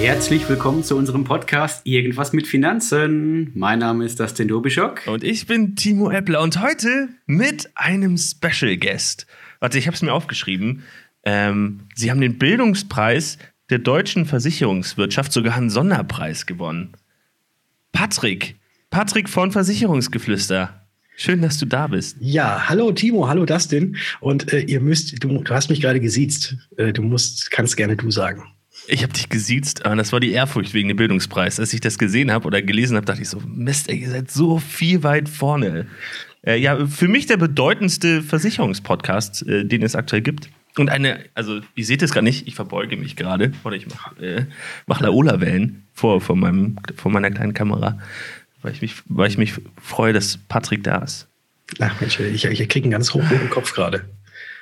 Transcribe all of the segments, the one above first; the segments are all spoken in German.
Herzlich willkommen zu unserem Podcast Irgendwas mit Finanzen. Mein Name ist Dustin Dobischok. Und ich bin Timo Eppler und heute mit einem Special Guest. Warte, ich habe es mir aufgeschrieben. Ähm, Sie haben den Bildungspreis der deutschen Versicherungswirtschaft, sogar einen Sonderpreis gewonnen. Patrick, Patrick von Versicherungsgeflüster. Schön, dass du da bist. Ja, hallo Timo, hallo Dustin. Und äh, ihr müsst, du, du hast mich gerade gesiezt. Äh, du musst, kannst gerne du sagen. Ich habe dich gesiezt, das war die Ehrfurcht wegen dem Bildungspreis. Als ich das gesehen habe oder gelesen habe, dachte ich so, Mist, ey, ihr seid so viel weit vorne. Äh, ja, für mich der bedeutendste Versicherungspodcast, äh, den es aktuell gibt. Und eine, also ihr seht es gar nicht, ich verbeuge mich gerade oder ich mache äh, mach Laola-Wellen vor, vor, vor meiner kleinen Kamera, weil ich mich, weil ich mich freue, dass Patrick da ist. Ach Mensch, ich, ich kriege einen ganz hochroten Kopf gerade.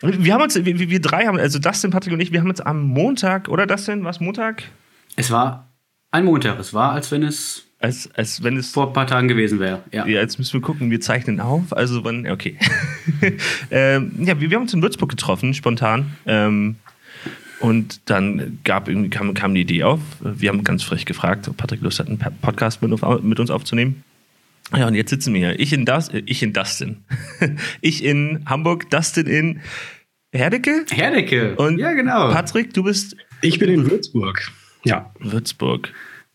Wir haben uns, wir, wir drei haben, also Dustin, Patrick und ich, wir haben uns am Montag, oder Dustin, war es Montag? Es war ein Montag. Es war, als wenn es als, als wenn es vor ein paar Tagen gewesen wäre. Ja. ja, jetzt müssen wir gucken, wir zeichnen auf. Also wann, okay. ähm, ja, wir, wir, haben uns in Würzburg getroffen, spontan. Ähm, und dann gab kam, kam die Idee auf. Wir haben ganz frech gefragt, ob Patrick Lust hat, einen Podcast mit, mit uns aufzunehmen. Ja, und jetzt sitzen wir hier. Ich in, das, äh, ich in Dustin. ich in Hamburg, Dustin in Herdecke? Herdecke. Und ja, genau. Patrick, du bist. Ich bin in Würzburg. Ja. Würzburg.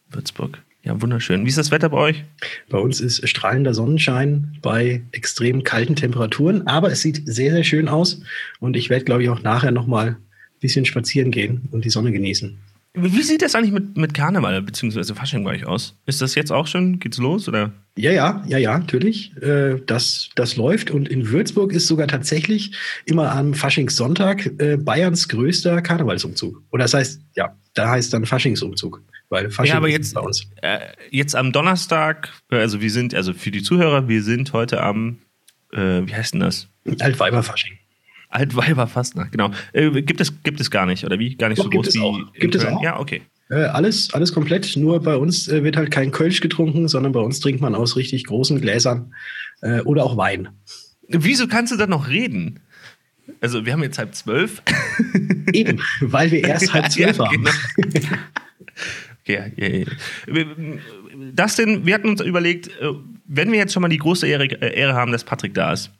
Würzburg. Ja, wunderschön. Wie ist das Wetter bei euch? Bei uns ist strahlender Sonnenschein bei extrem kalten Temperaturen, aber es sieht sehr, sehr schön aus. Und ich werde, glaube ich, auch nachher noch mal ein bisschen spazieren gehen und die Sonne genießen. Wie sieht das eigentlich mit, mit Karneval bzw. Fasching bei euch aus? Ist das jetzt auch schon? Geht's los? Oder? Ja, ja, ja, ja, natürlich. Äh, das, das läuft. Und in Würzburg ist sogar tatsächlich immer am Faschingssonntag äh, Bayerns größter Karnevalsumzug. Oder das heißt, ja, da heißt dann Faschingsumzug. Weil Fasching ja, aber jetzt, bei uns. Äh, jetzt am Donnerstag, also wir sind, also für die Zuhörer, wir sind heute am, äh, wie heißt denn das? Altweiberfasching. Altweiberfastnacht, genau. Äh, gibt, es, gibt es gar nicht, oder wie? Gar nicht Doch, so groß wie. Auch. Gibt es auch? Ja, okay. Äh, alles, alles komplett. Nur bei uns äh, wird halt kein Kölsch getrunken, sondern bei uns trinkt man aus richtig großen Gläsern äh, oder auch Wein. Wieso kannst du dann noch reden? Also, wir haben jetzt halb zwölf. Eben, weil wir erst halb zwölf ja, haben. Genau. Ja, ja, ja. Das denn, wir hatten uns überlegt, äh, wenn wir jetzt schon mal die große Ehre, äh, Ehre haben, dass Patrick da ist,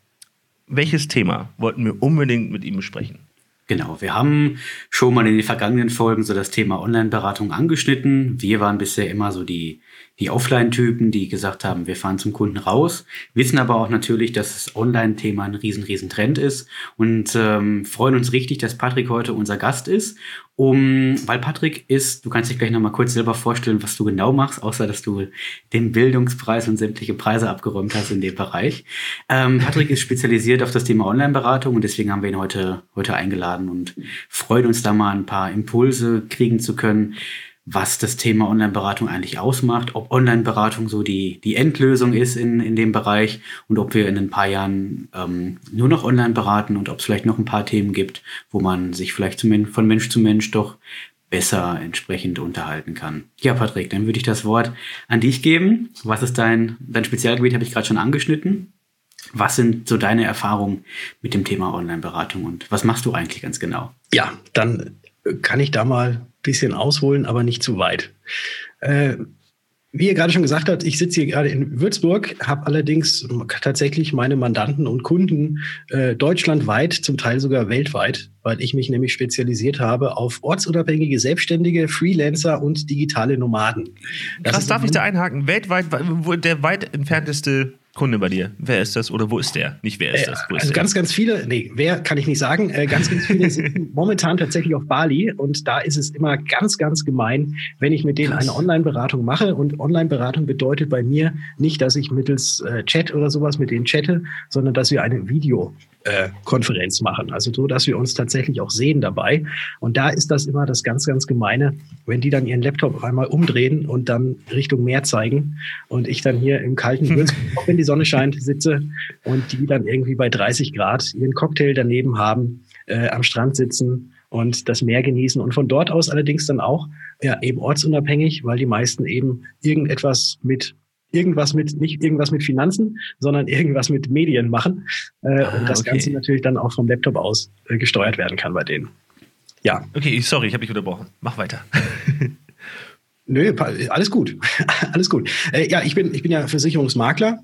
welches Thema wollten wir unbedingt mit ihm besprechen? Genau, wir haben schon mal in den vergangenen Folgen so das Thema Online-Beratung angeschnitten. Wir waren bisher immer so die, die Offline-Typen, die gesagt haben, wir fahren zum Kunden raus, wissen aber auch natürlich, dass das Online-Thema ein riesen, riesen Trend ist und ähm, freuen uns richtig, dass Patrick heute unser Gast ist um, weil Patrick ist, du kannst dich gleich nochmal kurz selber vorstellen, was du genau machst, außer dass du den Bildungspreis und sämtliche Preise abgeräumt hast in dem Bereich. Ähm, Patrick ist spezialisiert auf das Thema Online-Beratung und deswegen haben wir ihn heute, heute eingeladen und freuen uns da mal ein paar Impulse kriegen zu können, was das Thema Online-Beratung eigentlich ausmacht, ob Online-Beratung so die, die Endlösung ist in, in dem Bereich und ob wir in ein paar Jahren ähm, nur noch online beraten und ob es vielleicht noch ein paar Themen gibt, wo man sich vielleicht von Mensch zu Mensch doch besser entsprechend unterhalten kann. Ja, Patrick, dann würde ich das Wort an dich geben. Was ist dein, dein Spezialgebiet, habe ich gerade schon angeschnitten. Was sind so deine Erfahrungen mit dem Thema Online-Beratung und was machst du eigentlich ganz genau? Ja, dann kann ich da mal bisschen ausholen, aber nicht zu weit. Äh, wie ihr gerade schon gesagt habt, ich sitze hier gerade in Würzburg, habe allerdings tatsächlich meine Mandanten und Kunden äh, deutschlandweit, zum Teil sogar weltweit, weil ich mich nämlich spezialisiert habe auf ortsunabhängige Selbstständige, Freelancer und digitale Nomaden. Das Krass, darf ich da einhaken? Weltweit, wo der weit entfernteste Kunde bei dir? Wer ist das oder wo ist der? Nicht wer ist äh, das? Ist also der? ganz, ganz viele, nee, wer kann ich nicht sagen. Äh, ganz, ganz viele sind momentan tatsächlich auf Bali und da ist es immer ganz, ganz gemein, wenn ich mit denen Krass. eine Online-Beratung mache. Und Online-Beratung bedeutet bei mir nicht, dass ich mittels äh, Chat oder sowas mit denen chatte, sondern dass wir eine Video äh, Konferenz machen. Also so, dass wir uns tatsächlich auch sehen dabei. Und da ist das immer das ganz, ganz Gemeine, wenn die dann ihren Laptop einmal umdrehen und dann Richtung Meer zeigen und ich dann hier im kalten Würzburg, auch wenn die Sonne scheint, sitze und die dann irgendwie bei 30 Grad ihren Cocktail daneben haben, äh, am Strand sitzen und das Meer genießen und von dort aus allerdings dann auch ja, eben ortsunabhängig, weil die meisten eben irgendetwas mit irgendwas mit, nicht irgendwas mit Finanzen, sondern irgendwas mit Medien machen. Äh, ah, und das okay. Ganze natürlich dann auch vom Laptop aus äh, gesteuert werden kann bei denen. Ja. Okay, sorry, ich habe dich unterbrochen. Mach weiter. Nö, alles gut. alles gut. Äh, ja, ich bin, ich bin ja Versicherungsmakler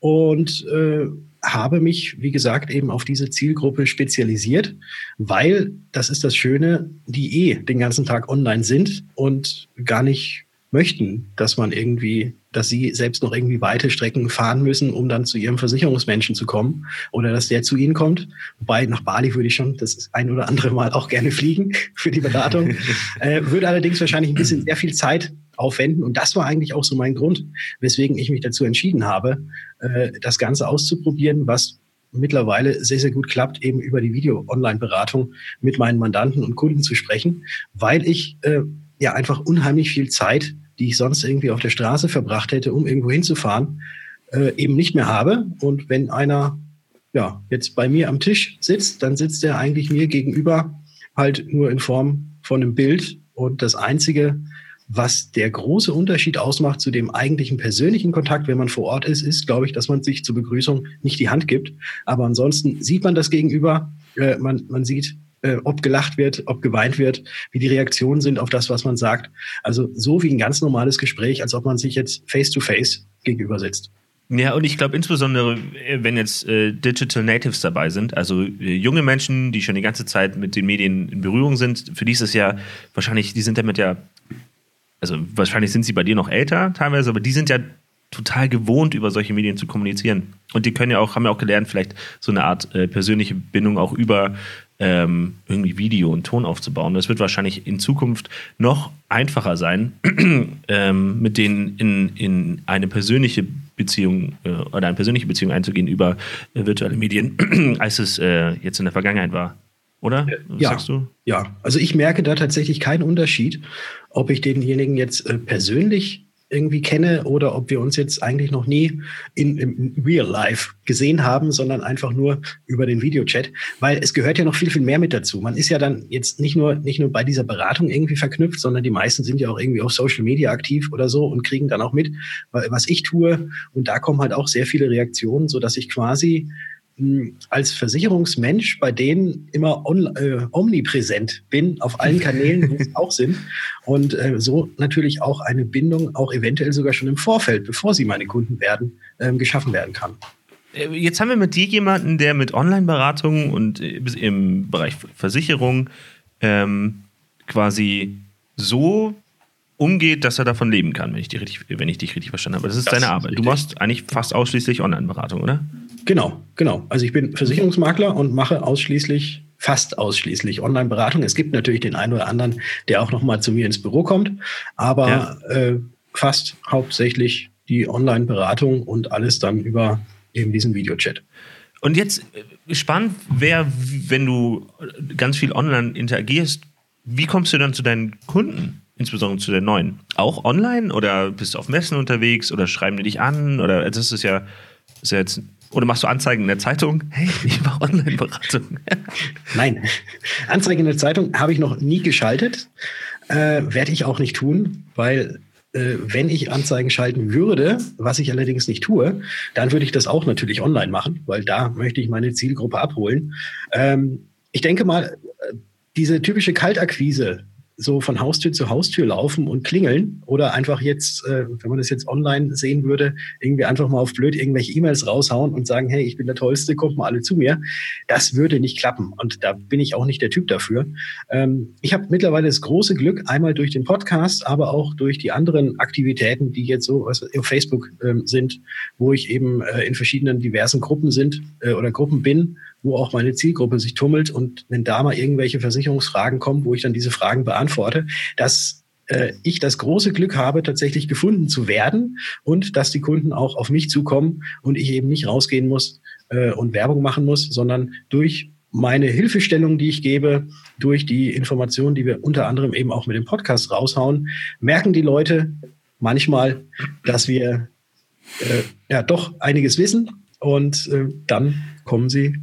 und äh, habe mich, wie gesagt, eben auf diese Zielgruppe spezialisiert, weil das ist das Schöne, die eh den ganzen Tag online sind und gar nicht möchten, dass man irgendwie, dass sie selbst noch irgendwie weite Strecken fahren müssen, um dann zu ihrem Versicherungsmenschen zu kommen oder dass der zu ihnen kommt. Wobei nach Bali würde ich schon das ein oder andere Mal auch gerne fliegen für die Beratung. äh, würde allerdings wahrscheinlich ein bisschen sehr viel Zeit aufwenden. Und das war eigentlich auch so mein Grund, weswegen ich mich dazu entschieden habe, äh, das Ganze auszuprobieren, was mittlerweile sehr, sehr gut klappt, eben über die Video-Online-Beratung mit meinen Mandanten und Kunden zu sprechen, weil ich äh, ja einfach unheimlich viel Zeit, die ich sonst irgendwie auf der Straße verbracht hätte, um irgendwo hinzufahren, äh, eben nicht mehr habe. Und wenn einer ja jetzt bei mir am Tisch sitzt, dann sitzt er eigentlich mir gegenüber halt nur in Form von einem Bild. Und das Einzige, was der große Unterschied ausmacht zu dem eigentlichen persönlichen Kontakt, wenn man vor Ort ist, ist, glaube ich, dass man sich zur Begrüßung nicht die Hand gibt. Aber ansonsten sieht man das Gegenüber, äh, man, man sieht, äh, ob gelacht wird, ob geweint wird, wie die Reaktionen sind auf das, was man sagt. Also so wie ein ganz normales Gespräch, als ob man sich jetzt face-to-face gegenüber sitzt. Ja, und ich glaube insbesondere, äh, wenn jetzt äh, Digital Natives dabei sind, also äh, junge Menschen, die schon die ganze Zeit mit den Medien in Berührung sind, für die ist es ja wahrscheinlich, die sind damit ja also wahrscheinlich sind sie bei dir noch älter teilweise, aber die sind ja total gewohnt, über solche Medien zu kommunizieren. Und die können ja auch, haben ja auch gelernt, vielleicht so eine Art äh, persönliche Bindung auch über ähm, irgendwie Video und Ton aufzubauen. Das wird wahrscheinlich in Zukunft noch einfacher sein, ähm, mit denen in, in eine persönliche Beziehung äh, oder eine persönliche Beziehung einzugehen über äh, virtuelle Medien, als es äh, jetzt in der Vergangenheit war. Oder? Was ja, sagst du? Ja, also ich merke da tatsächlich keinen Unterschied, ob ich denjenigen jetzt äh, persönlich irgendwie kenne oder ob wir uns jetzt eigentlich noch nie in, im Real Life gesehen haben, sondern einfach nur über den Videochat, weil es gehört ja noch viel, viel mehr mit dazu. Man ist ja dann jetzt nicht nur, nicht nur bei dieser Beratung irgendwie verknüpft, sondern die meisten sind ja auch irgendwie auf Social Media aktiv oder so und kriegen dann auch mit, was ich tue. Und da kommen halt auch sehr viele Reaktionen, so dass ich quasi als Versicherungsmensch bei denen immer on, äh, omnipräsent bin, auf allen Kanälen, wo sie auch sind. Und äh, so natürlich auch eine Bindung, auch eventuell sogar schon im Vorfeld, bevor sie meine Kunden werden, äh, geschaffen werden kann. Äh, jetzt haben wir mit dir jemanden, der mit Online-Beratung und äh, im Bereich Versicherung ähm, quasi so umgeht, dass er davon leben kann, wenn ich, richtig, wenn ich dich richtig verstanden habe. Das ist das deine Arbeit. Du machst eigentlich fast ausschließlich Online-Beratung, oder? Genau, genau. Also ich bin Versicherungsmakler und mache ausschließlich, fast ausschließlich Online-Beratung. Es gibt natürlich den einen oder anderen, der auch noch mal zu mir ins Büro kommt, aber ja. äh, fast hauptsächlich die Online-Beratung und alles dann über eben diesen Videochat. Und jetzt äh, spannend wäre, wenn du ganz viel online interagierst, wie kommst du dann zu deinen Kunden? insbesondere zu den neuen. Auch online oder bist du auf Messen unterwegs oder schreiben die dich an oder das ist ja, ist ja jetzt oder machst du Anzeigen in der Zeitung? Hey, ich mache Online-Beratung. Nein, Anzeigen in der Zeitung habe ich noch nie geschaltet. Äh, Werde ich auch nicht tun, weil äh, wenn ich Anzeigen schalten würde, was ich allerdings nicht tue, dann würde ich das auch natürlich online machen, weil da möchte ich meine Zielgruppe abholen. Ähm, ich denke mal, äh, diese typische Kaltakquise, so von Haustür zu Haustür laufen und klingeln oder einfach jetzt, äh, wenn man das jetzt online sehen würde, irgendwie einfach mal auf blöd irgendwelche E-Mails raushauen und sagen, hey, ich bin der Tollste, kommt mal alle zu mir. Das würde nicht klappen und da bin ich auch nicht der Typ dafür. Ähm, ich habe mittlerweile das große Glück, einmal durch den Podcast, aber auch durch die anderen Aktivitäten, die jetzt so was auf Facebook ähm, sind, wo ich eben äh, in verschiedenen diversen Gruppen sind äh, oder Gruppen bin, wo auch meine Zielgruppe sich tummelt und wenn da mal irgendwelche Versicherungsfragen kommen, wo ich dann diese Fragen beantworte, dass äh, ich das große Glück habe, tatsächlich gefunden zu werden und dass die Kunden auch auf mich zukommen und ich eben nicht rausgehen muss äh, und Werbung machen muss, sondern durch meine Hilfestellung, die ich gebe, durch die Informationen, die wir unter anderem eben auch mit dem Podcast raushauen, merken die Leute manchmal, dass wir äh, ja doch einiges wissen und äh, dann kommen sie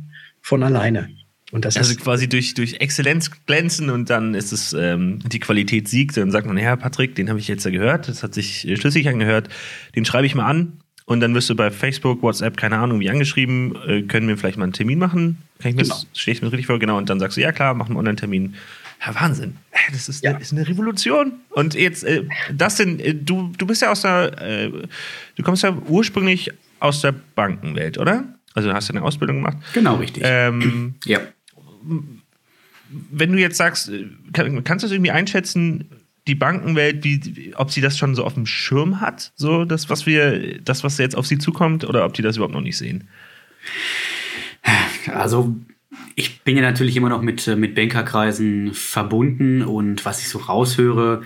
von alleine. Und das also quasi durch, durch Exzellenz glänzen und dann ist es, ähm, die Qualität siegt. Dann sagt man, ja, Patrick, den habe ich jetzt ja gehört, das hat sich schlüssig angehört, den schreibe ich mal an und dann wirst du bei Facebook, WhatsApp, keine Ahnung, wie angeschrieben, äh, können wir vielleicht mal einen Termin machen? Kann ich mir genau. das, stehe ich mir richtig vor? Genau, und dann sagst du, ja klar, machen wir einen Online-Termin. Ja, Wahnsinn. Das ist, ja. eine, ist eine Revolution. Und jetzt, äh, das sind, äh, du, du bist ja aus der, äh, du kommst ja ursprünglich aus der Bankenwelt, oder? Also du hast ja eine Ausbildung gemacht. Genau, richtig. Ähm, ja. Wenn du jetzt sagst, kann, kannst du das irgendwie einschätzen, die Bankenwelt, wie, ob sie das schon so auf dem Schirm hat, so das, was wir, das, was jetzt auf sie zukommt, oder ob die das überhaupt noch nicht sehen? Also ich bin ja natürlich immer noch mit, äh, mit Bankerkreisen verbunden und was ich so raushöre,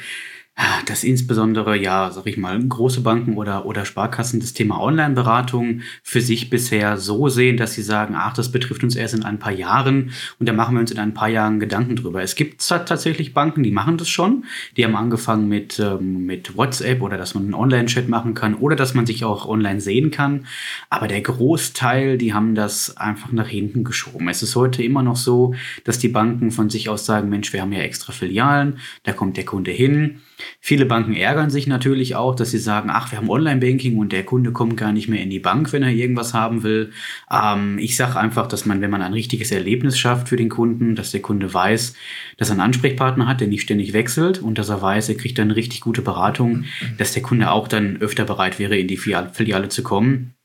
dass insbesondere, ja, sag ich mal, große Banken oder, oder Sparkassen das Thema Online-Beratung für sich bisher so sehen, dass sie sagen, ach, das betrifft uns erst in ein paar Jahren und da machen wir uns in ein paar Jahren Gedanken drüber. Es gibt tatsächlich Banken, die machen das schon. Die haben angefangen mit, ähm, mit WhatsApp oder dass man einen Online-Chat machen kann oder dass man sich auch online sehen kann. Aber der Großteil, die haben das einfach nach hinten geschoben. Es ist heute immer noch so, dass die Banken von sich aus sagen, Mensch, wir haben ja extra Filialen, da kommt der Kunde hin Viele Banken ärgern sich natürlich auch, dass sie sagen, ach, wir haben Online-Banking und der Kunde kommt gar nicht mehr in die Bank, wenn er irgendwas haben will. Ähm, ich sage einfach, dass man, wenn man ein richtiges Erlebnis schafft für den Kunden, dass der Kunde weiß, dass er einen Ansprechpartner hat, der nicht ständig wechselt und dass er weiß, er kriegt dann richtig gute Beratung, dass der Kunde auch dann öfter bereit wäre, in die Filiale zu kommen.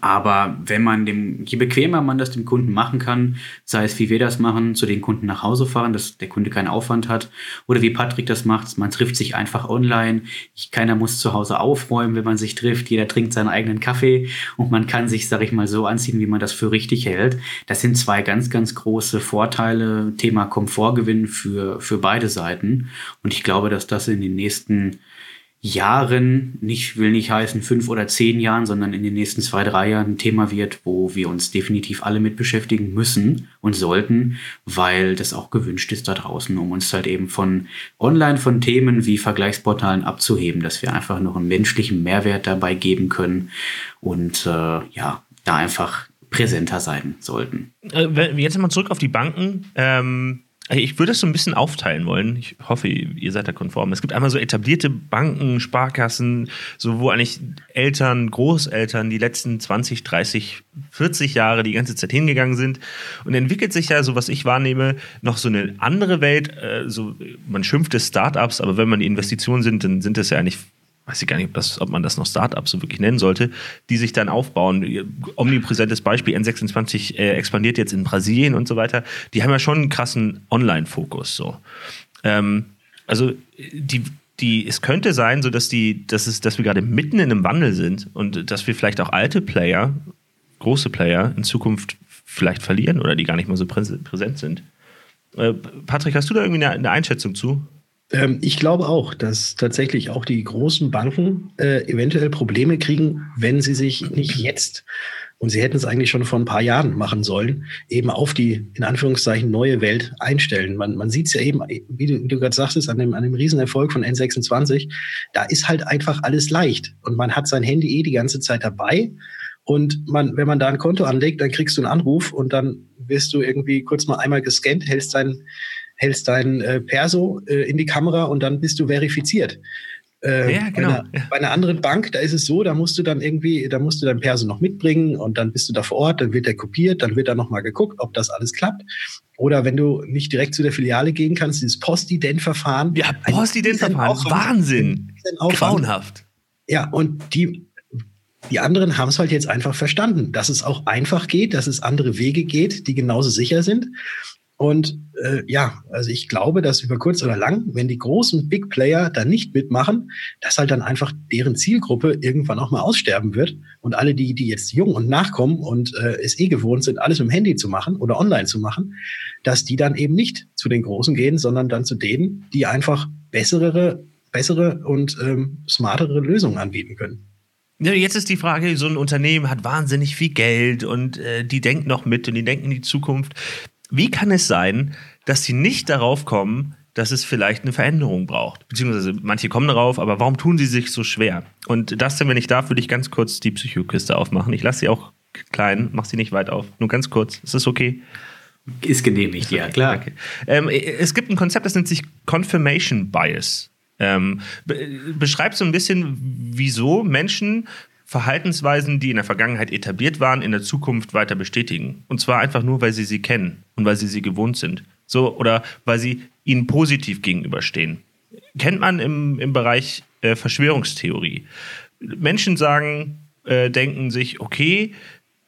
Aber wenn man dem, je bequemer man das dem Kunden machen kann, sei es wie wir das machen, zu den Kunden nach Hause fahren, dass der Kunde keinen Aufwand hat, oder wie Patrick das macht, man trifft sich einfach online, keiner muss zu Hause aufräumen, wenn man sich trifft, jeder trinkt seinen eigenen Kaffee und man kann sich, sag ich mal, so anziehen, wie man das für richtig hält. Das sind zwei ganz, ganz große Vorteile, Thema Komfortgewinn für, für beide Seiten. Und ich glaube, dass das in den nächsten Jahren, nicht, will nicht heißen fünf oder zehn Jahren, sondern in den nächsten zwei, drei Jahren ein Thema wird, wo wir uns definitiv alle mit beschäftigen müssen und sollten, weil das auch gewünscht ist da draußen, um uns halt eben von online von Themen wie Vergleichsportalen abzuheben, dass wir einfach noch einen menschlichen Mehrwert dabei geben können und äh, ja, da einfach präsenter sein sollten. Äh, jetzt mal zurück auf die Banken. Ähm ich würde es so ein bisschen aufteilen wollen. Ich hoffe, ihr seid da konform. Es gibt einmal so etablierte Banken, Sparkassen, so wo eigentlich Eltern, Großeltern die letzten 20, 30, 40 Jahre die ganze Zeit hingegangen sind. Und entwickelt sich ja, so was ich wahrnehme, noch so eine andere Welt. Äh, so, man schimpft es Startups, aber wenn man die Investitionen sind, dann sind es ja eigentlich weiß ich gar nicht, ob, das, ob man das noch Startups so wirklich nennen sollte, die sich dann aufbauen. Omnipräsentes Beispiel, N26 äh, expandiert jetzt in Brasilien und so weiter. Die haben ja schon einen krassen Online-Fokus. So. Ähm, also die, die, es könnte sein, so dass, die, dass, es, dass wir gerade mitten in einem Wandel sind und dass wir vielleicht auch alte Player, große Player in Zukunft vielleicht verlieren oder die gar nicht mehr so präsent sind. Äh, Patrick, hast du da irgendwie eine, eine Einschätzung zu? Ähm, ich glaube auch, dass tatsächlich auch die großen Banken äh, eventuell Probleme kriegen, wenn sie sich nicht jetzt, und sie hätten es eigentlich schon vor ein paar Jahren machen sollen, eben auf die, in Anführungszeichen, neue Welt einstellen. Man, man sieht es ja eben, wie du, wie du gerade sagtest, an dem, an dem Riesenerfolg von N26, da ist halt einfach alles leicht. Und man hat sein Handy eh die ganze Zeit dabei. Und man, wenn man da ein Konto anlegt, dann kriegst du einen Anruf und dann wirst du irgendwie kurz mal einmal gescannt, hältst dein hältst dein äh, Perso äh, in die Kamera und dann bist du verifiziert. Äh, ja, genau. Bei einer, ja. bei einer, anderen Bank, da ist es so, da musst du dann irgendwie, da musst du dein Perso noch mitbringen und dann bist du da vor Ort, dann wird der kopiert, dann wird da nochmal geguckt, ob das alles klappt. Oder wenn du nicht direkt zu der Filiale gehen kannst, dieses Postident-Verfahren. Ja, Postident-Verfahren, Wahnsinn. Grauenhaft. Ja, und die, die anderen haben es halt jetzt einfach verstanden, dass es auch einfach geht, dass es andere Wege geht, die genauso sicher sind. Und äh, ja, also ich glaube, dass über kurz oder lang, wenn die großen Big Player da nicht mitmachen, dass halt dann einfach deren Zielgruppe irgendwann auch mal aussterben wird. Und alle, die, die jetzt jung und nachkommen und äh, es eh gewohnt sind, alles mit dem Handy zu machen oder online zu machen, dass die dann eben nicht zu den Großen gehen, sondern dann zu denen, die einfach bessere, bessere und ähm, smartere Lösungen anbieten können. Jetzt ist die Frage, so ein Unternehmen hat wahnsinnig viel Geld und äh, die denkt noch mit und die denken in die Zukunft. Wie kann es sein, dass sie nicht darauf kommen, dass es vielleicht eine Veränderung braucht? Beziehungsweise manche kommen darauf, aber warum tun sie sich so schwer? Und das, wenn ich darf, würde ich ganz kurz die Psychokiste aufmachen. Ich lasse sie auch klein, mach sie nicht weit auf. Nur ganz kurz. Ist das okay? Ist genehmigt, ja, klar. Okay. Ähm, es gibt ein Konzept, das nennt sich Confirmation Bias. Ähm, beschreibt so ein bisschen, wieso Menschen Verhaltensweisen, die in der Vergangenheit etabliert waren, in der Zukunft weiter bestätigen. Und zwar einfach nur, weil sie sie kennen und weil sie sie gewohnt sind. So, oder weil sie ihnen positiv gegenüberstehen. Kennt man im, im Bereich äh, Verschwörungstheorie. Menschen sagen, äh, denken sich, okay,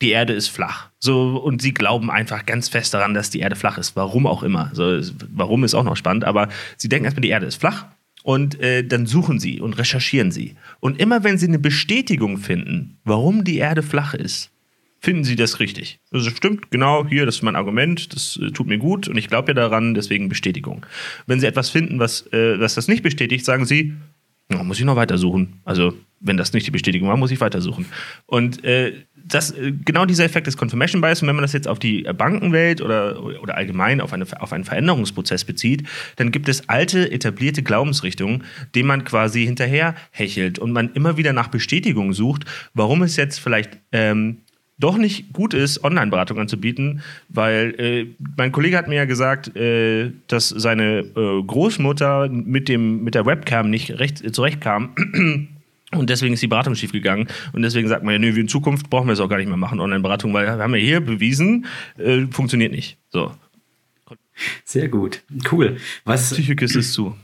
die Erde ist flach. So, und sie glauben einfach ganz fest daran, dass die Erde flach ist. Warum auch immer. So, warum ist auch noch spannend, aber sie denken erstmal, die Erde ist flach. Und äh, dann suchen sie und recherchieren sie. Und immer wenn sie eine Bestätigung finden, warum die Erde flach ist, finden sie das richtig. Also stimmt, genau, hier, das ist mein Argument, das äh, tut mir gut und ich glaube ja daran, deswegen Bestätigung. Wenn sie etwas finden, was, äh, was das nicht bestätigt, sagen sie, muss ich noch weitersuchen. Also, wenn das nicht die Bestätigung war, muss ich weitersuchen. Und äh, das, äh, genau dieser Effekt des Confirmation Bias, und wenn man das jetzt auf die Bankenwelt oder, oder allgemein auf, eine, auf einen Veränderungsprozess bezieht, dann gibt es alte, etablierte Glaubensrichtungen, denen man quasi hinterher hechelt und man immer wieder nach Bestätigung sucht, warum es jetzt vielleicht ähm, doch nicht gut ist, Online-Beratung anzubieten, weil äh, mein Kollege hat mir ja gesagt, äh, dass seine äh, Großmutter mit, dem, mit der Webcam nicht recht, äh, zurechtkam. Und deswegen ist die Beratung schiefgegangen. Und deswegen sagt man ja, nö, in Zukunft brauchen wir es auch gar nicht mehr machen, Online-Beratung, weil wir haben ja hier bewiesen, äh, funktioniert nicht. So. Sehr gut. Cool. Was, Psychikist ist zu.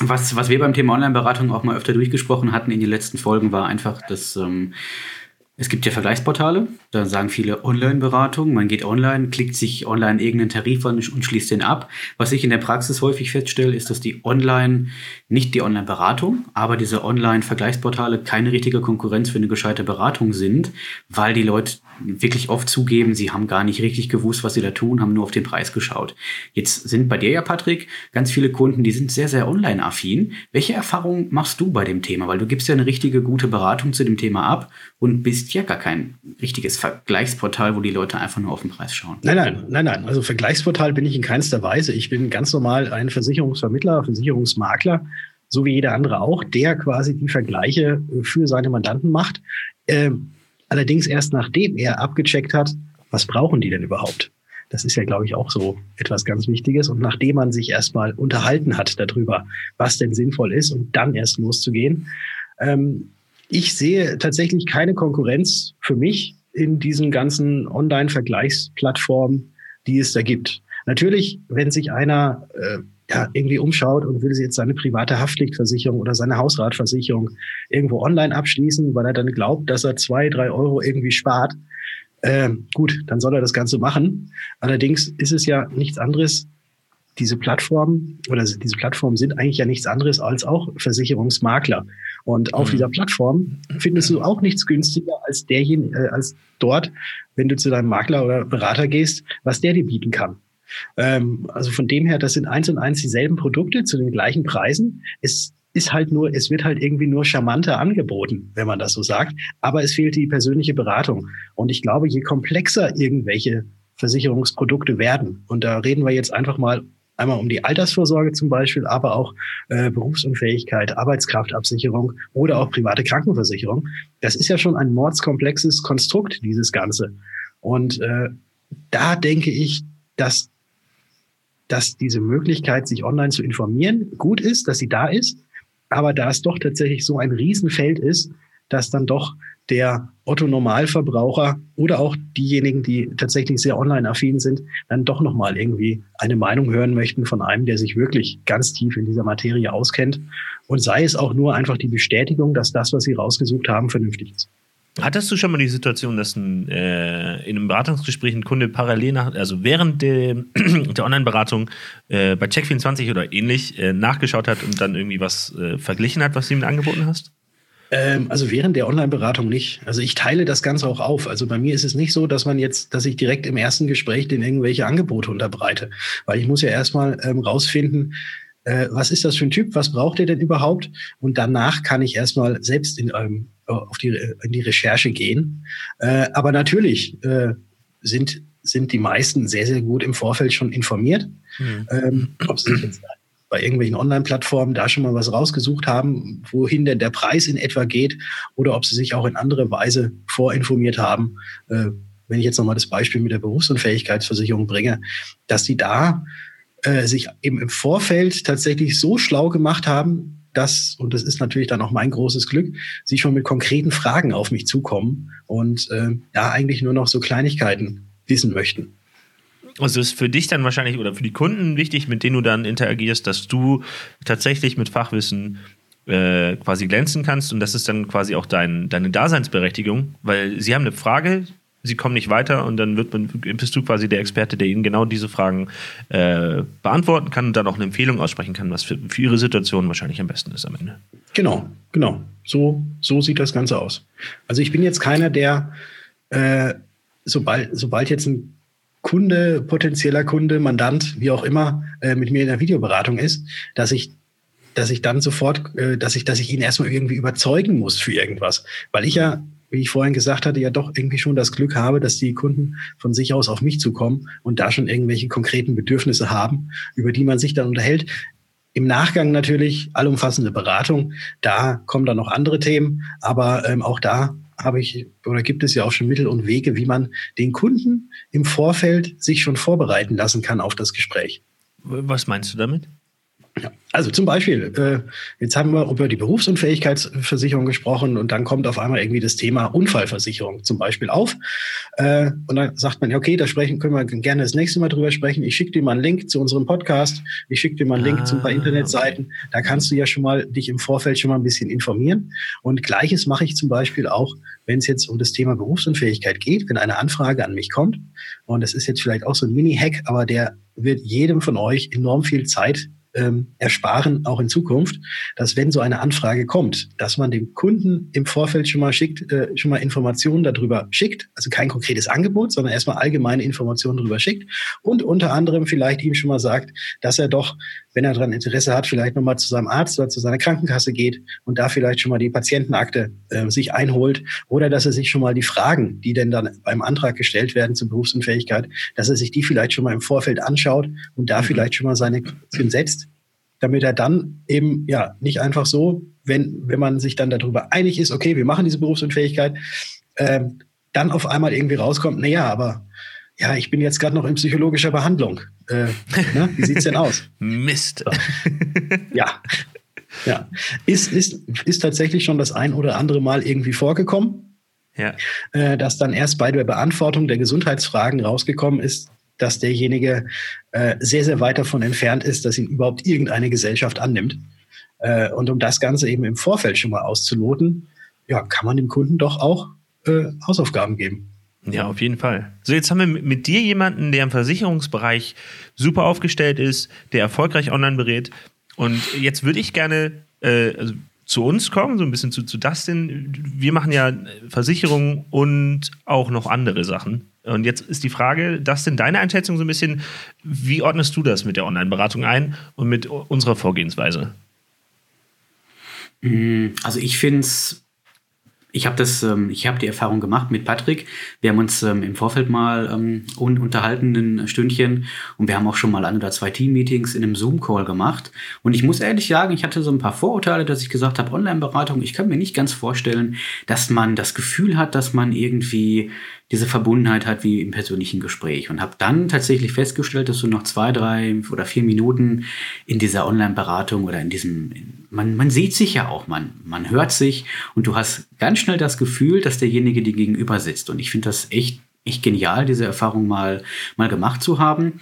Was, was wir beim Thema Online-Beratung auch mal öfter durchgesprochen hatten in den letzten Folgen, war einfach, dass ähm, es gibt ja Vergleichsportale, da sagen viele Online-Beratung. Man geht online, klickt sich online irgendeinen Tarif an und schließt den ab. Was ich in der Praxis häufig feststelle, ist, dass die Online, nicht die Online-Beratung, aber diese Online-Vergleichsportale keine richtige Konkurrenz für eine gescheite Beratung sind, weil die Leute wirklich oft zugeben, sie haben gar nicht richtig gewusst, was sie da tun, haben nur auf den Preis geschaut. Jetzt sind bei dir ja, Patrick, ganz viele Kunden, die sind sehr, sehr online-affin. Welche Erfahrungen machst du bei dem Thema? Weil du gibst ja eine richtige, gute Beratung zu dem Thema ab und bist ja gar kein richtiges Vergleichsportal, wo die Leute einfach nur auf den Preis schauen. Nein, nein, nein, nein. Also Vergleichsportal bin ich in keinster Weise. Ich bin ganz normal ein Versicherungsvermittler, Versicherungsmakler, so wie jeder andere auch, der quasi die Vergleiche für seine Mandanten macht. Ähm, allerdings erst nachdem er abgecheckt hat, was brauchen die denn überhaupt? Das ist ja, glaube ich, auch so etwas ganz Wichtiges. Und nachdem man sich erstmal unterhalten hat darüber, was denn sinnvoll ist und dann erst loszugehen, ähm, ich sehe tatsächlich keine Konkurrenz für mich in diesen ganzen Online-Vergleichsplattformen, die es da gibt. Natürlich, wenn sich einer äh, ja, irgendwie umschaut und will jetzt seine private Haftpflichtversicherung oder seine Hausratversicherung irgendwo online abschließen, weil er dann glaubt, dass er zwei, drei Euro irgendwie spart, äh, gut, dann soll er das Ganze machen. Allerdings ist es ja nichts anderes diese Plattformen oder diese Plattformen sind eigentlich ja nichts anderes als auch Versicherungsmakler. Und auf mhm. dieser Plattform findest du auch nichts günstiger als derjenige, äh, als dort, wenn du zu deinem Makler oder Berater gehst, was der dir bieten kann. Ähm, also von dem her, das sind eins und eins dieselben Produkte zu den gleichen Preisen. Es ist halt nur, es wird halt irgendwie nur charmanter angeboten, wenn man das so sagt. Aber es fehlt die persönliche Beratung. Und ich glaube, je komplexer irgendwelche Versicherungsprodukte werden, und da reden wir jetzt einfach mal Einmal um die Altersvorsorge zum Beispiel, aber auch äh, Berufsunfähigkeit, Arbeitskraftabsicherung oder auch private Krankenversicherung. Das ist ja schon ein mordskomplexes Konstrukt, dieses Ganze. Und äh, da denke ich, dass, dass diese Möglichkeit, sich online zu informieren, gut ist, dass sie da ist. Aber da es doch tatsächlich so ein Riesenfeld ist, dass dann doch der Otto-Normalverbraucher oder auch diejenigen, die tatsächlich sehr online-affin sind, dann doch nochmal irgendwie eine Meinung hören möchten von einem, der sich wirklich ganz tief in dieser Materie auskennt. Und sei es auch nur einfach die Bestätigung, dass das, was sie rausgesucht haben, vernünftig ist. Hattest du schon mal die Situation, dass ein, äh, in einem Beratungsgespräch ein Kunde parallel nach, also während der, der Online-Beratung äh, bei Check24 oder ähnlich äh, nachgeschaut hat und dann irgendwie was äh, verglichen hat, was du ihm angeboten hast? Ähm, also während der Online-Beratung nicht. Also ich teile das Ganze auch auf. Also bei mir ist es nicht so, dass man jetzt, dass ich direkt im ersten Gespräch den irgendwelche Angebote unterbreite. Weil ich muss ja erstmal ähm, rausfinden, äh, was ist das für ein Typ, was braucht er denn überhaupt? Und danach kann ich erstmal selbst in, ähm, auf die, in die Recherche gehen. Äh, aber natürlich äh, sind, sind die meisten sehr, sehr gut im Vorfeld schon informiert. Mhm. Ähm, ob sie jetzt bei irgendwelchen Online-Plattformen da schon mal was rausgesucht haben, wohin denn der Preis in etwa geht oder ob sie sich auch in andere Weise vorinformiert haben. Äh, wenn ich jetzt nochmal das Beispiel mit der Berufsunfähigkeitsversicherung bringe, dass sie da äh, sich eben im Vorfeld tatsächlich so schlau gemacht haben, dass, und das ist natürlich dann auch mein großes Glück, sie schon mit konkreten Fragen auf mich zukommen und äh, ja eigentlich nur noch so Kleinigkeiten wissen möchten. Also ist für dich dann wahrscheinlich oder für die Kunden wichtig, mit denen du dann interagierst, dass du tatsächlich mit Fachwissen äh, quasi glänzen kannst und das ist dann quasi auch dein, deine Daseinsberechtigung, weil sie haben eine Frage, sie kommen nicht weiter und dann wird man, bist du quasi der Experte, der ihnen genau diese Fragen äh, beantworten kann und dann auch eine Empfehlung aussprechen kann, was für, für ihre Situation wahrscheinlich am besten ist am Ende. Genau, genau. So, so sieht das Ganze aus. Also ich bin jetzt keiner, der äh, sobald, sobald jetzt ein Kunde, potenzieller Kunde, Mandant, wie auch immer, äh, mit mir in der Videoberatung ist, dass ich dass ich dann sofort, äh, dass ich, dass ich ihn erstmal irgendwie überzeugen muss für irgendwas. Weil ich ja, wie ich vorhin gesagt hatte, ja doch irgendwie schon das Glück habe, dass die Kunden von sich aus auf mich zukommen und da schon irgendwelche konkreten Bedürfnisse haben, über die man sich dann unterhält. Im Nachgang natürlich allumfassende Beratung. Da kommen dann noch andere Themen, aber ähm, auch da habe ich oder gibt es ja auch schon Mittel und Wege, wie man den Kunden im Vorfeld sich schon vorbereiten lassen kann auf das Gespräch. Was meinst du damit? Ja, also zum Beispiel, äh, jetzt haben wir über die Berufsunfähigkeitsversicherung gesprochen und dann kommt auf einmal irgendwie das Thema Unfallversicherung zum Beispiel auf. Äh, und dann sagt man, ja, okay, da sprechen, können wir gerne das nächste Mal drüber sprechen. Ich schicke dir mal einen Link zu unserem Podcast. Ich schicke dir mal einen Link ah, zu ein paar ah, Internetseiten. Okay. Da kannst du ja schon mal dich im Vorfeld schon mal ein bisschen informieren. Und gleiches mache ich zum Beispiel auch, wenn es jetzt um das Thema Berufsunfähigkeit geht, wenn eine Anfrage an mich kommt. Und das ist jetzt vielleicht auch so ein Mini-Hack, aber der wird jedem von euch enorm viel Zeit ähm, ersparen, auch in Zukunft, dass wenn so eine Anfrage kommt, dass man dem Kunden im Vorfeld schon mal schickt, äh, schon mal Informationen darüber schickt, also kein konkretes Angebot, sondern erstmal allgemeine Informationen darüber schickt und unter anderem vielleicht ihm schon mal sagt, dass er doch, wenn er daran Interesse hat, vielleicht nochmal zu seinem Arzt oder zu seiner Krankenkasse geht und da vielleicht schon mal die Patientenakte äh, sich einholt oder dass er sich schon mal die Fragen, die denn dann beim Antrag gestellt werden zur Berufsunfähigkeit, dass er sich die vielleicht schon mal im Vorfeld anschaut und da mhm. vielleicht schon mal seine setzt damit er dann eben ja nicht einfach so, wenn, wenn man sich dann darüber einig ist, okay, wir machen diese Berufsunfähigkeit, ähm, dann auf einmal irgendwie rauskommt, naja, aber ja, ich bin jetzt gerade noch in psychologischer Behandlung. Äh, ne? Wie sieht's denn aus? Mist. Ja. Ja. Ist, ist, ist tatsächlich schon das ein oder andere Mal irgendwie vorgekommen. Ja. Äh, dass dann erst bei der Beantwortung der Gesundheitsfragen rausgekommen ist, dass derjenige äh, sehr, sehr weit davon entfernt ist, dass ihn überhaupt irgendeine Gesellschaft annimmt. Äh, und um das Ganze eben im Vorfeld schon mal auszuloten, ja, kann man dem Kunden doch auch äh, Hausaufgaben geben. Ja, auf jeden Fall. So, jetzt haben wir mit dir jemanden, der im Versicherungsbereich super aufgestellt ist, der erfolgreich online berät. Und jetzt würde ich gerne äh, also zu uns kommen, so ein bisschen zu, zu Dustin. Wir machen ja Versicherungen und auch noch andere Sachen. Und jetzt ist die Frage, das sind deine Einschätzung so ein bisschen, wie ordnest du das mit der Online-Beratung ein und mit unserer Vorgehensweise? Mm, also ich finde es ich habe das, ähm, ich habe die Erfahrung gemacht mit Patrick. Wir haben uns ähm, im Vorfeld mal ähm, unterhalten, ein Stündchen, und wir haben auch schon mal ein oder zwei Team-Meetings in einem Zoom-Call gemacht. Und ich muss ehrlich sagen, ich hatte so ein paar Vorurteile, dass ich gesagt habe, Online-Beratung, ich kann mir nicht ganz vorstellen, dass man das Gefühl hat, dass man irgendwie diese Verbundenheit hat wie im persönlichen Gespräch und habe dann tatsächlich festgestellt, dass du noch zwei, drei oder vier Minuten in dieser Online-Beratung oder in diesem, man, man sieht sich ja auch, man, man hört sich und du hast ganz schnell das Gefühl, dass derjenige dir gegenüber sitzt und ich finde das echt echt genial, diese Erfahrung mal, mal gemacht zu haben.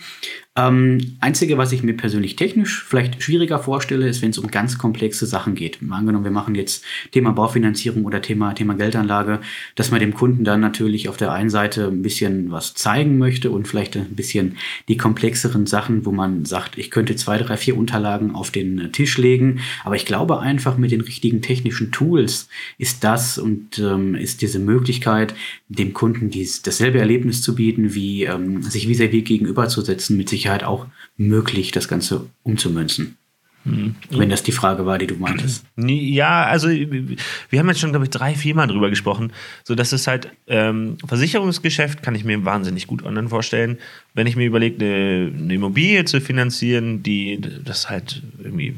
Ähm, einzige, was ich mir persönlich technisch vielleicht schwieriger vorstelle, ist, wenn es um ganz komplexe Sachen geht. Angenommen, wir machen jetzt Thema Baufinanzierung oder Thema, Thema Geldanlage, dass man dem Kunden dann natürlich auf der einen Seite ein bisschen was zeigen möchte und vielleicht ein bisschen die komplexeren Sachen, wo man sagt, ich könnte zwei, drei, vier Unterlagen auf den Tisch legen. Aber ich glaube einfach mit den richtigen technischen Tools ist das und ähm, ist diese Möglichkeit, dem Kunden dies, dasselbe Erlebnis zu bieten, wie ähm, sich vis-à-vis gegenüberzusetzen, mit Sicherheit auch möglich, das Ganze umzumünzen. Mhm. Wenn das die Frage war, die du meintest. Ja, also wir haben jetzt schon, glaube ich, drei, vier Mal drüber gesprochen. So dass es halt ähm, Versicherungsgeschäft kann ich mir wahnsinnig gut online vorstellen. Wenn ich mir überlege, eine, eine Immobilie zu finanzieren, die das halt irgendwie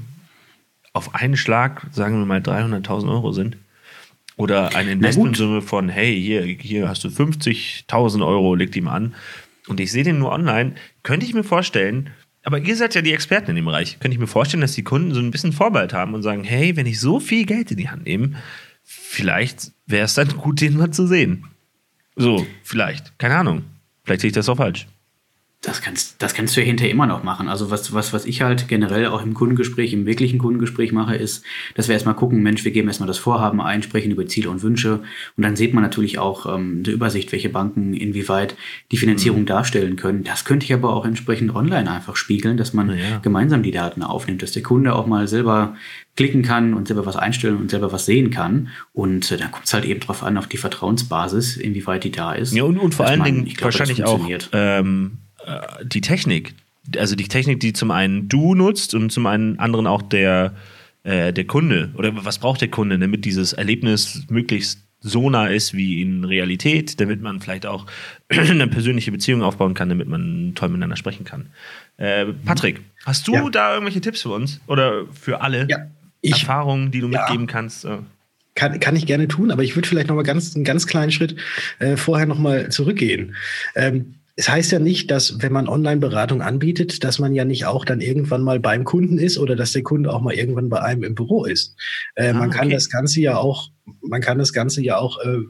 auf einen Schlag, sagen wir mal, 300.000 Euro sind, oder eine Investmentsumme von, hey, hier, hier hast du 50.000 Euro, leg die mal an. Und ich sehe den nur online, könnte ich mir vorstellen, aber ihr seid ja die Experten in dem Bereich, könnte ich mir vorstellen, dass die Kunden so ein bisschen Vorbehalt haben und sagen, hey, wenn ich so viel Geld in die Hand nehme, vielleicht wäre es dann gut, den mal zu sehen. So, vielleicht. Keine Ahnung. Vielleicht sehe ich das auch falsch. Das kannst, das kannst du ja hinterher immer noch machen. Also was, was, was ich halt generell auch im Kundengespräch, im wirklichen Kundengespräch mache, ist, dass wir erstmal gucken, Mensch, wir geben erstmal das Vorhaben ein, sprechen über Ziele und Wünsche und dann sieht man natürlich auch ähm, eine Übersicht, welche Banken inwieweit die Finanzierung mhm. darstellen können. Das könnte ich aber auch entsprechend online einfach spiegeln, dass man ja. gemeinsam die Daten aufnimmt, dass der Kunde auch mal selber klicken kann und selber was einstellen und selber was sehen kann. Und äh, dann kommt es halt eben drauf an, auf die Vertrauensbasis, inwieweit die da ist. Ja, und, und vor allen man, Dingen glaub, wahrscheinlich auch ähm, äh, die Technik, also die Technik, die zum einen du nutzt und zum einen anderen auch der, äh, der Kunde. Oder was braucht der Kunde, damit dieses Erlebnis möglichst so nah ist wie in Realität, damit man vielleicht auch eine persönliche Beziehung aufbauen kann, damit man toll miteinander sprechen kann. Äh, Patrick, hast du ja. da irgendwelche Tipps für uns oder für alle ja, ich, Erfahrungen, die du ja. mitgeben kannst? Kann, kann ich gerne tun, aber ich würde vielleicht noch mal ganz, einen ganz kleinen Schritt äh, vorher noch mal zurückgehen. Ähm, es heißt ja nicht, dass wenn man Online-Beratung anbietet, dass man ja nicht auch dann irgendwann mal beim Kunden ist oder dass der Kunde auch mal irgendwann bei einem im Büro ist. Äh, ah, man kann okay. das Ganze ja auch, man kann das Ganze ja auch äh,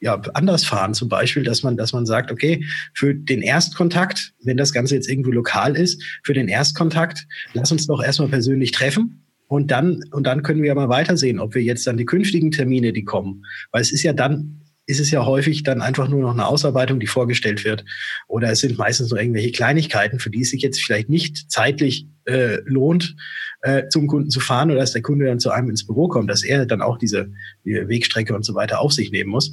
ja, anders fahren. Zum Beispiel, dass man, dass man sagt, okay, für den Erstkontakt, wenn das Ganze jetzt irgendwo lokal ist, für den Erstkontakt, lass uns doch erstmal persönlich treffen. Und dann, und dann können wir ja mal weitersehen, ob wir jetzt dann die künftigen Termine, die kommen. Weil es ist ja dann ist es ja häufig dann einfach nur noch eine Ausarbeitung, die vorgestellt wird. Oder es sind meistens nur irgendwelche Kleinigkeiten, für die es sich jetzt vielleicht nicht zeitlich äh, lohnt, äh, zum Kunden zu fahren oder dass der Kunde dann zu einem ins Büro kommt, dass er dann auch diese die Wegstrecke und so weiter auf sich nehmen muss.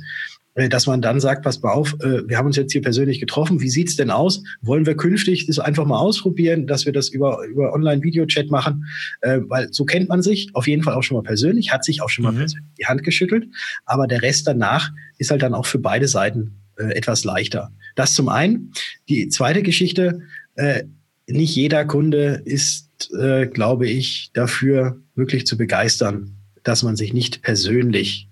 Äh, dass man dann sagt, pass mal auf, äh, wir haben uns jetzt hier persönlich getroffen, wie sieht's denn aus? Wollen wir künftig das einfach mal ausprobieren, dass wir das über, über Online-Video-Chat machen? Äh, weil so kennt man sich, auf jeden Fall auch schon mal persönlich, hat sich auch schon mal mhm. persönlich die Hand geschüttelt, aber der Rest danach ist halt dann auch für beide Seiten etwas leichter. Das zum einen. Die zweite Geschichte, nicht jeder Kunde ist, glaube ich, dafür wirklich zu begeistern, dass man sich nicht persönlich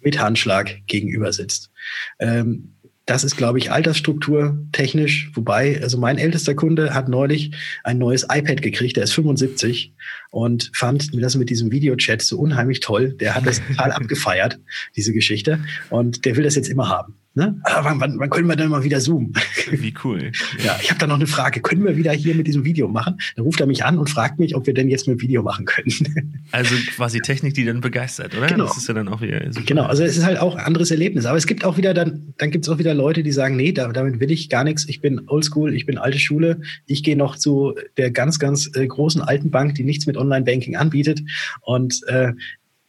mit Handschlag gegenüber sitzt. Ähm, das ist, glaube ich, Altersstruktur technisch. Wobei, also mein ältester Kunde hat neulich ein neues iPad gekriegt, der ist 75 und fand das mit diesem Videochat so unheimlich toll. Der hat das total abgefeiert, diese Geschichte. Und der will das jetzt immer haben. Ne? Aber wann, wann, wann können wir denn mal wieder zoomen? Wie cool. ja, ich habe da noch eine Frage. Können wir wieder hier mit diesem Video machen? Dann ruft er mich an und fragt mich, ob wir denn jetzt mit Video machen können. also quasi Technik, die dann begeistert, oder? Genau. Das ist ja dann auch wieder super. Genau, also es ist halt auch ein anderes Erlebnis. Aber es gibt auch wieder dann, dann gibt es auch wieder Leute, die sagen, nee, damit will ich gar nichts. Ich bin oldschool, ich bin alte Schule. Ich gehe noch zu der ganz, ganz äh, großen alten Bank, die nichts mit Online-Banking anbietet. Und äh,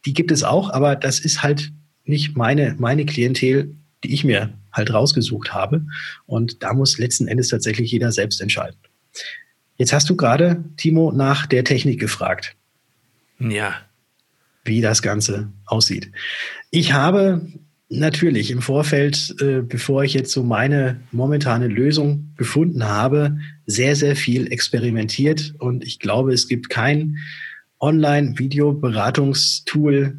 die gibt es auch, aber das ist halt nicht meine, meine Klientel die ich mir halt rausgesucht habe. Und da muss letzten Endes tatsächlich jeder selbst entscheiden. Jetzt hast du gerade, Timo, nach der Technik gefragt. Ja. Wie das Ganze aussieht. Ich habe natürlich im Vorfeld, äh, bevor ich jetzt so meine momentane Lösung gefunden habe, sehr, sehr viel experimentiert. Und ich glaube, es gibt kein Online-Video-Beratungstool,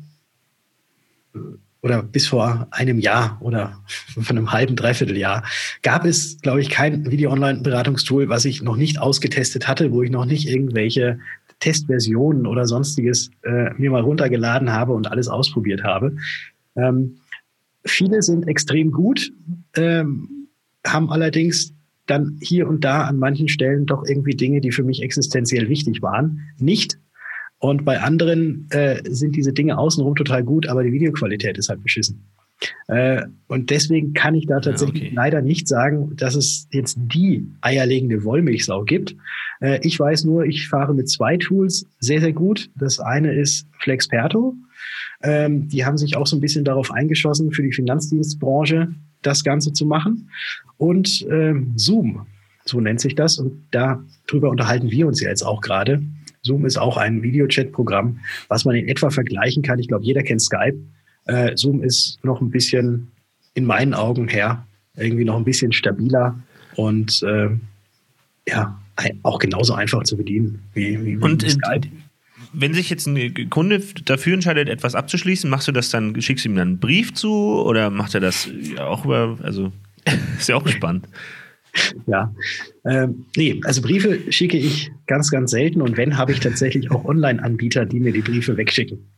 oder bis vor einem Jahr oder von einem halben, dreiviertel Jahr gab es, glaube ich, kein Video-Online-Beratungstool, was ich noch nicht ausgetestet hatte, wo ich noch nicht irgendwelche Testversionen oder sonstiges äh, mir mal runtergeladen habe und alles ausprobiert habe. Ähm, viele sind extrem gut, ähm, haben allerdings dann hier und da an manchen Stellen doch irgendwie Dinge, die für mich existenziell wichtig waren, nicht und bei anderen äh, sind diese Dinge außenrum total gut, aber die Videoqualität ist halt beschissen. Äh, und deswegen kann ich da tatsächlich ja, okay. leider nicht sagen, dass es jetzt die eierlegende Wollmilchsau gibt. Äh, ich weiß nur, ich fahre mit zwei Tools sehr, sehr gut. Das eine ist Flexperto. Ähm, die haben sich auch so ein bisschen darauf eingeschossen, für die Finanzdienstbranche das Ganze zu machen. Und ähm, Zoom, so nennt sich das. Und darüber unterhalten wir uns ja jetzt auch gerade. Zoom ist auch ein Videochat-Programm, was man in etwa vergleichen kann. Ich glaube, jeder kennt Skype. Äh, Zoom ist noch ein bisschen, in meinen Augen her, irgendwie noch ein bisschen stabiler und äh, ja, auch genauso einfach zu bedienen wie, wie, und, Skype. Wenn sich jetzt ein Kunde dafür entscheidet, etwas abzuschließen, machst du das dann, schickst du ihm dann einen Brief zu oder macht er das auch über, also ist ja auch gespannt. Ja, ähm, nee, also Briefe schicke ich ganz, ganz selten und wenn, habe ich tatsächlich auch Online-Anbieter, die mir die Briefe wegschicken.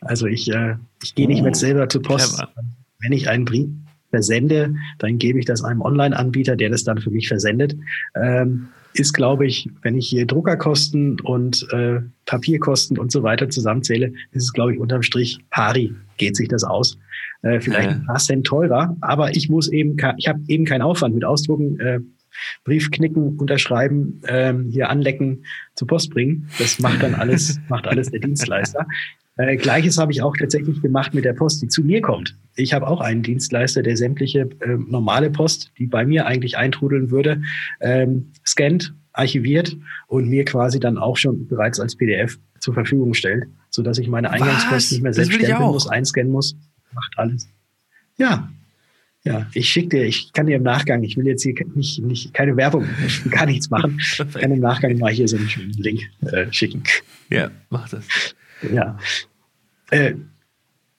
Also ich, äh, ich gehe nicht mehr oh, selber zur Post. Clever. Wenn ich einen Brief, versende, dann gebe ich das einem Online-Anbieter, der das dann für mich versendet. Ähm, ist, glaube ich, wenn ich hier Druckerkosten und äh, Papierkosten und so weiter zusammenzähle, ist es, glaube ich, unterm Strich pari, geht sich das aus. Äh, vielleicht ja. ein paar Cent teurer, aber ich muss eben, ich habe eben keinen Aufwand mit Ausdrucken, äh, Brief knicken, unterschreiben, ähm, hier anlecken, zur Post bringen. Das macht dann alles, macht alles der Dienstleister. Äh, Gleiches habe ich auch tatsächlich gemacht mit der Post, die zu mir kommt. Ich habe auch einen Dienstleister, der sämtliche äh, normale Post, die bei mir eigentlich eintrudeln würde, ähm, scannt, archiviert und mir quasi dann auch schon bereits als PDF zur Verfügung stellt, so dass ich meine Eingangspost nicht mehr selbst stempeln muss, einscannen muss. Macht alles. Ja, ja, ich schicke dir, ich kann dir im Nachgang, ich will jetzt hier nicht, nicht keine Werbung, gar nichts machen. Ich kann im Nachgang mal hier so einen schönen Link äh, schicken. Ja, mach das. Ja. Äh,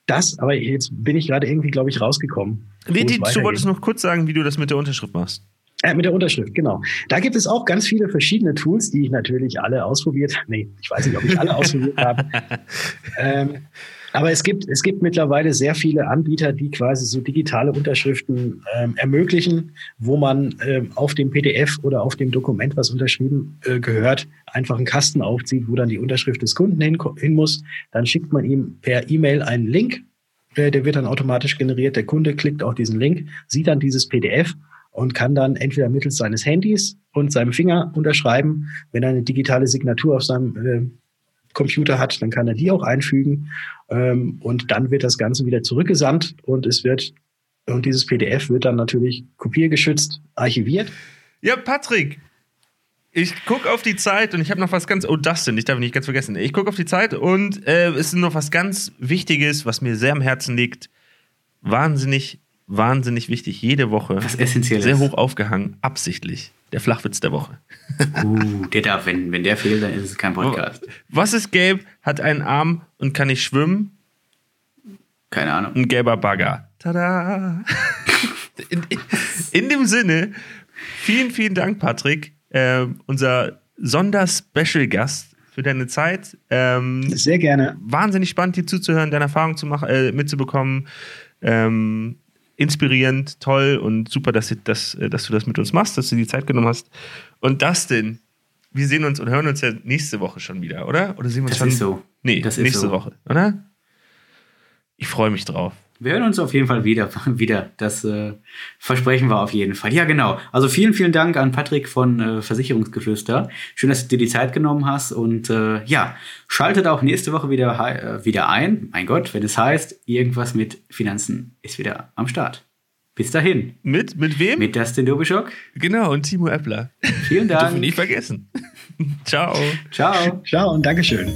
das, aber jetzt bin ich gerade irgendwie, glaube ich, rausgekommen. Nee, die, du wolltest noch kurz sagen, wie du das mit der Unterschrift machst. Äh, mit der Unterschrift, genau. Da gibt es auch ganz viele verschiedene Tools, die ich natürlich alle ausprobiert. Nee, ich weiß nicht, ob ich alle ausprobiert habe. Ähm, aber es gibt, es gibt mittlerweile sehr viele Anbieter, die quasi so digitale Unterschriften ähm, ermöglichen, wo man ähm, auf dem PDF oder auf dem Dokument, was unterschrieben äh, gehört, einfach einen Kasten aufzieht, wo dann die Unterschrift des Kunden hin, hin muss. Dann schickt man ihm per E-Mail einen Link, äh, der wird dann automatisch generiert. Der Kunde klickt auf diesen Link, sieht dann dieses PDF und kann dann entweder mittels seines Handys und seinem Finger unterschreiben, wenn er eine digitale Signatur auf seinem äh, Computer hat, dann kann er die auch einfügen ähm, und dann wird das Ganze wieder zurückgesandt und es wird und dieses PDF wird dann natürlich kopiergeschützt archiviert. Ja, Patrick, ich gucke auf die Zeit und ich habe noch was ganz. Oh, Dustin, ich darf nicht ganz vergessen. Ich gucke auf die Zeit und äh, es ist noch was ganz Wichtiges, was mir sehr am Herzen liegt. Wahnsinnig, wahnsinnig wichtig. Jede Woche. Was essentiell Sehr hoch aufgehangen, absichtlich. Der Flachwitz der Woche. Uh, der darf, wenn, wenn der fehlt, dann ist es kein Podcast. Was ist gelb, hat einen Arm und kann nicht schwimmen? Keine Ahnung. Ein gelber Bagger. Tada! in, in, in, dem Sinne, vielen, vielen Dank, Patrick. Äh, unser Sonderspecial-Gast für deine Zeit. Ähm, Sehr gerne. Wahnsinnig spannend, dir zuzuhören, deine Erfahrung zu machen, äh, mitzubekommen. Ähm, inspirierend, toll und super, dass, dass, äh, dass du das mit uns machst, dass du die Zeit genommen hast. Und Dustin, wir sehen uns und hören uns ja nächste Woche schon wieder, oder? Oder sehen wir uns das schon? Ist so. Nee, das nächste so. Woche, oder? Ich freue mich drauf. Wir hören uns auf jeden Fall wieder. wieder. Das äh, versprechen wir auf jeden Fall. Ja, genau. Also vielen, vielen Dank an Patrick von äh, Versicherungsgeflüster. Schön, dass du dir die Zeit genommen hast. Und äh, ja, schaltet auch nächste Woche wieder, äh, wieder ein. Mein Gott, wenn es heißt, irgendwas mit Finanzen ist wieder am Start. Bis dahin. Mit, mit wem? Mit Dustin Dobischok. Genau, und Timo Eppler. Vielen Dank. Dürfen wir nicht vergessen. Ciao. Ciao. Ciao und Dankeschön.